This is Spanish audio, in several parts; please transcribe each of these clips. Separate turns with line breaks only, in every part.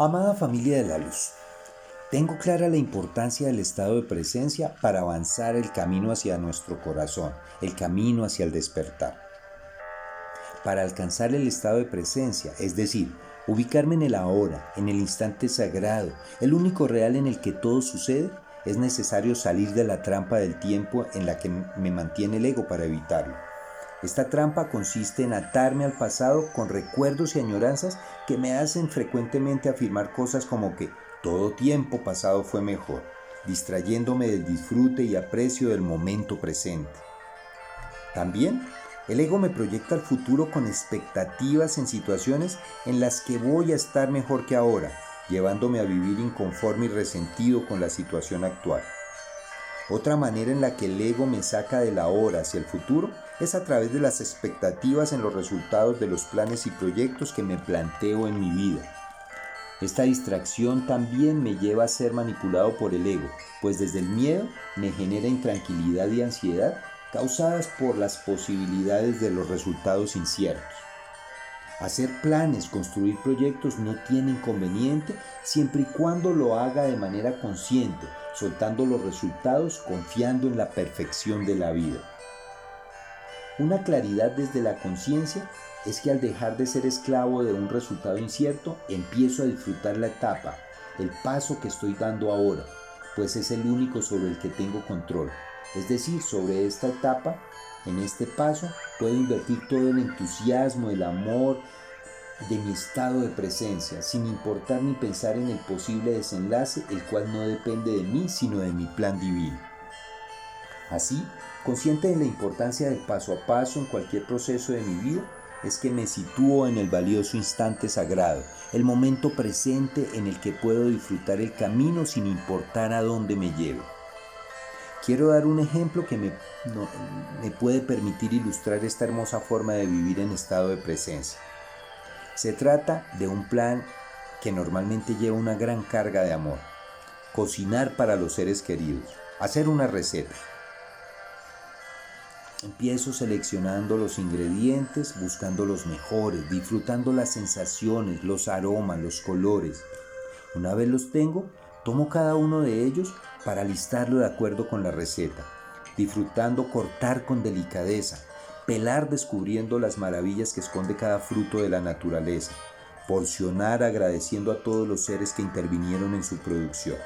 Amada familia de la luz, tengo clara la importancia del estado de presencia para avanzar el camino hacia nuestro corazón, el camino hacia el despertar. Para alcanzar el estado de presencia, es decir, ubicarme en el ahora, en el instante sagrado, el único real en el que todo sucede, es necesario salir de la trampa del tiempo en la que me mantiene el ego para evitarlo. Esta trampa consiste en atarme al pasado con recuerdos y añoranzas que me hacen frecuentemente afirmar cosas como que todo tiempo pasado fue mejor, distrayéndome del disfrute y aprecio del momento presente. También el ego me proyecta al futuro con expectativas en situaciones en las que voy a estar mejor que ahora, llevándome a vivir inconforme y resentido con la situación actual. Otra manera en la que el ego me saca de la hora hacia el futuro es a través de las expectativas en los resultados de los planes y proyectos que me planteo en mi vida. Esta distracción también me lleva a ser manipulado por el ego, pues desde el miedo me genera intranquilidad y ansiedad causadas por las posibilidades de los resultados inciertos. Hacer planes, construir proyectos no tiene inconveniente siempre y cuando lo haga de manera consciente, soltando los resultados, confiando en la perfección de la vida. Una claridad desde la conciencia es que al dejar de ser esclavo de un resultado incierto, empiezo a disfrutar la etapa, el paso que estoy dando ahora, pues es el único sobre el que tengo control. Es decir, sobre esta etapa en este paso puedo invertir todo el entusiasmo, el amor de mi estado de presencia, sin importar ni pensar en el posible desenlace, el cual no depende de mí, sino de mi plan divino. Así, consciente de la importancia del paso a paso en cualquier proceso de mi vida, es que me sitúo en el valioso instante sagrado, el momento presente en el que puedo disfrutar el camino sin importar a dónde me lleve. Quiero dar un ejemplo que me, me puede permitir ilustrar esta hermosa forma de vivir en estado de presencia. Se trata de un plan que normalmente lleva una gran carga de amor. Cocinar para los seres queridos. Hacer una receta. Empiezo seleccionando los ingredientes, buscando los mejores, disfrutando las sensaciones, los aromas, los colores. Una vez los tengo, tomo cada uno de ellos para listarlo de acuerdo con la receta, disfrutando cortar con delicadeza, pelar descubriendo las maravillas que esconde cada fruto de la naturaleza, porcionar agradeciendo a todos los seres que intervinieron en su producción.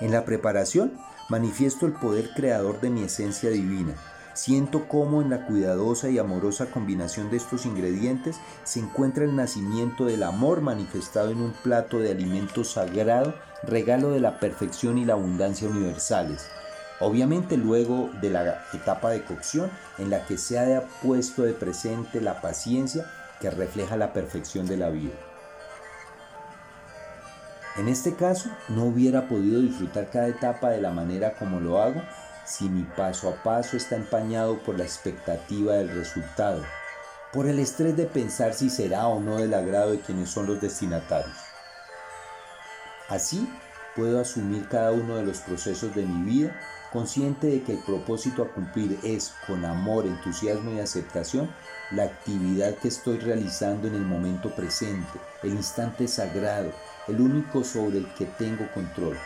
En la preparación manifiesto el poder creador de mi esencia divina. Siento cómo en la cuidadosa y amorosa combinación de estos ingredientes se encuentra el nacimiento del amor manifestado en un plato de alimento sagrado regalo de la perfección y la abundancia universales. Obviamente luego de la etapa de cocción en la que se ha puesto de presente la paciencia que refleja la perfección de la vida. En este caso, no hubiera podido disfrutar cada etapa de la manera como lo hago si mi paso a paso está empañado por la expectativa del resultado, por el estrés de pensar si será o no del agrado de quienes son los destinatarios. Así puedo asumir cada uno de los procesos de mi vida consciente de que el propósito a cumplir es, con amor, entusiasmo y aceptación, la actividad que estoy realizando en el momento presente, el instante sagrado, el único sobre el que tengo control.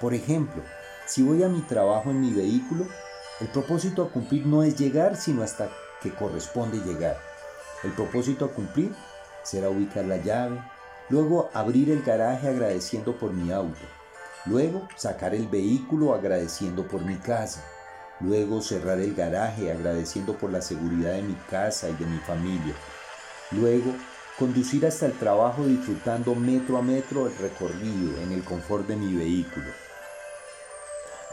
Por ejemplo, si voy a mi trabajo en mi vehículo, el propósito a cumplir no es llegar, sino hasta que corresponde llegar. El propósito a cumplir será ubicar la llave, Luego abrir el garaje agradeciendo por mi auto. Luego sacar el vehículo agradeciendo por mi casa. Luego cerrar el garaje agradeciendo por la seguridad de mi casa y de mi familia. Luego conducir hasta el trabajo disfrutando metro a metro el recorrido en el confort de mi vehículo.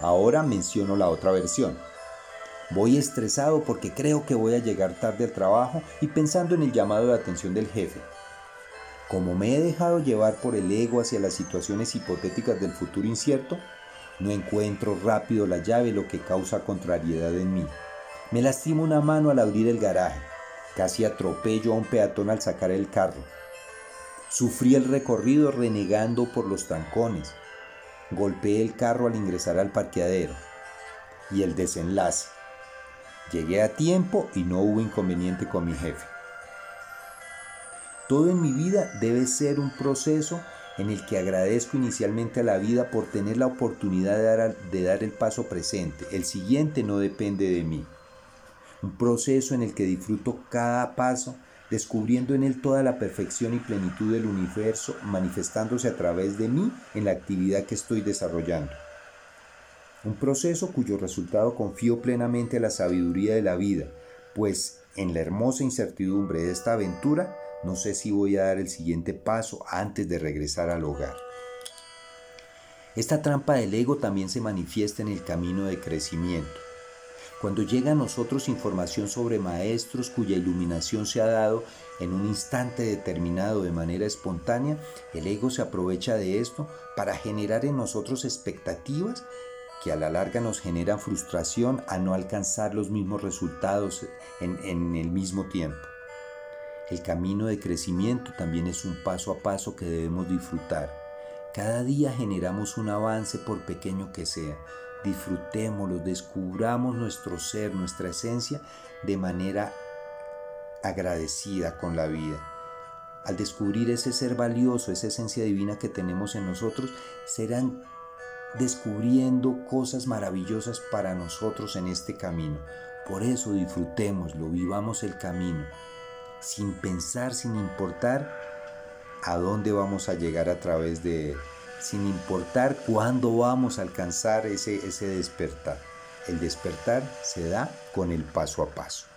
Ahora menciono la otra versión. Voy estresado porque creo que voy a llegar tarde al trabajo y pensando en el llamado de atención del jefe. Como me he dejado llevar por el ego hacia las situaciones hipotéticas del futuro incierto, no encuentro rápido la llave, lo que causa contrariedad en mí. Me lastimo una mano al abrir el garaje. Casi atropello a un peatón al sacar el carro. Sufrí el recorrido renegando por los trancones. Golpeé el carro al ingresar al parqueadero. Y el desenlace. Llegué a tiempo y no hubo inconveniente con mi jefe. Todo en mi vida debe ser un proceso en el que agradezco inicialmente a la vida por tener la oportunidad de dar, de dar, el paso presente. El siguiente no depende de mí. Un proceso en el que disfruto cada paso, descubriendo en él toda la perfección y plenitud del universo manifestándose a través de mí en la actividad que estoy desarrollando. Un proceso cuyo resultado confío plenamente a la sabiduría de la vida, pues en la hermosa incertidumbre de esta aventura no sé si voy a dar el siguiente paso antes de regresar al hogar. Esta trampa del ego también se manifiesta en el camino de crecimiento. Cuando llega a nosotros información sobre maestros cuya iluminación se ha dado en un instante determinado de manera espontánea, el ego se aprovecha de esto para generar en nosotros expectativas que a la larga nos generan frustración a no alcanzar los mismos resultados en, en el mismo tiempo. El camino de crecimiento también es un paso a paso que debemos disfrutar. Cada día generamos un avance por pequeño que sea. Disfrutémoslo, descubramos nuestro ser, nuestra esencia de manera agradecida con la vida. Al descubrir ese ser valioso, esa esencia divina que tenemos en nosotros, serán descubriendo cosas maravillosas para nosotros en este camino. Por eso disfrutémoslo, vivamos el camino sin pensar, sin importar a dónde vamos a llegar a través de él, sin importar cuándo vamos a alcanzar ese, ese despertar. El despertar se da con el paso a paso.